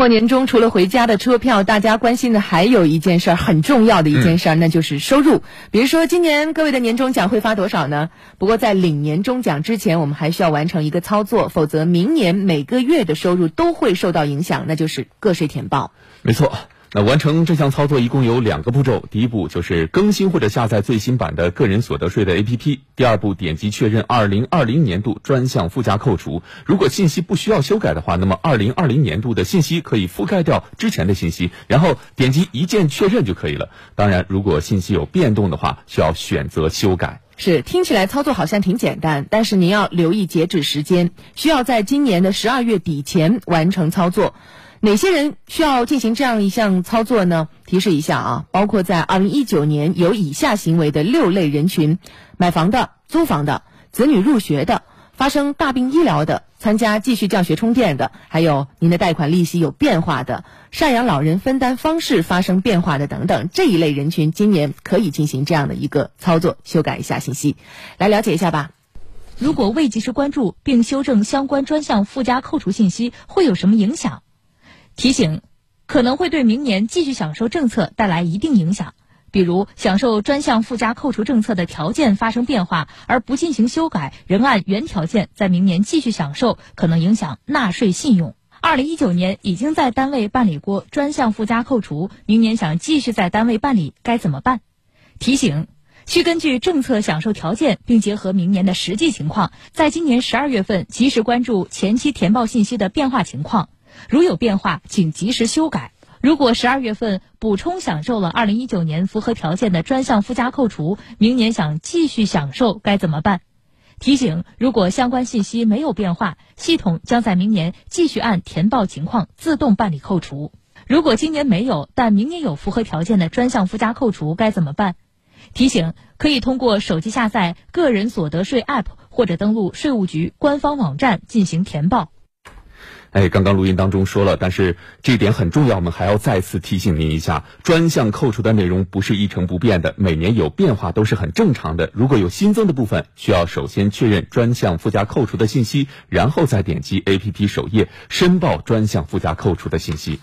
过年中除了回家的车票，大家关心的还有一件事儿，很重要的一件事儿，那就是收入。比如说，今年各位的年终奖会发多少呢？不过在领年终奖之前，我们还需要完成一个操作，否则明年每个月的收入都会受到影响，那就是个税填报。没错。那完成这项操作一共有两个步骤，第一步就是更新或者下载最新版的个人所得税的 APP，第二步点击确认二零二零年度专项附加扣除。如果信息不需要修改的话，那么二零二零年度的信息可以覆盖掉之前的信息，然后点击一键确认就可以了。当然，如果信息有变动的话，需要选择修改。是，听起来操作好像挺简单，但是您要留意截止时间，需要在今年的十二月底前完成操作。哪些人需要进行这样一项操作呢？提示一下啊，包括在二零一九年有以下行为的六类人群：买房的、租房的、子女入学的、发生大病医疗的、参加继续教学充电的，还有您的贷款利息有变化的、赡养老人分担方式发生变化的等等这一类人群，今年可以进行这样的一个操作，修改一下信息，来了解一下吧。如果未及时关注并修正相关专项附加扣除信息，会有什么影响？提醒，可能会对明年继续享受政策带来一定影响，比如享受专项附加扣除政策的条件发生变化而不进行修改，仍按原条件在明年继续享受，可能影响纳税信用。二零一九年已经在单位办理过专项附加扣除，明年想继续在单位办理该怎么办？提醒，需根据政策享受条件，并结合明年的实际情况，在今年十二月份及时关注前期填报信息的变化情况。如有变化，请及时修改。如果十二月份补充享受了二零一九年符合条件的专项附加扣除，明年想继续享受该怎么办？提醒：如果相关信息没有变化，系统将在明年继续按填报情况自动办理扣除。如果今年没有，但明年有符合条件的专项附加扣除，该怎么办？提醒：可以通过手机下载个人所得税 App 或者登录税务局官方网站进行填报。哎，刚刚录音当中说了，但是这点很重要，我们还要再次提醒您一下：专项扣除的内容不是一成不变的，每年有变化都是很正常的。如果有新增的部分，需要首先确认专项附加扣除的信息，然后再点击 APP 首页申报专项附加扣除的信息。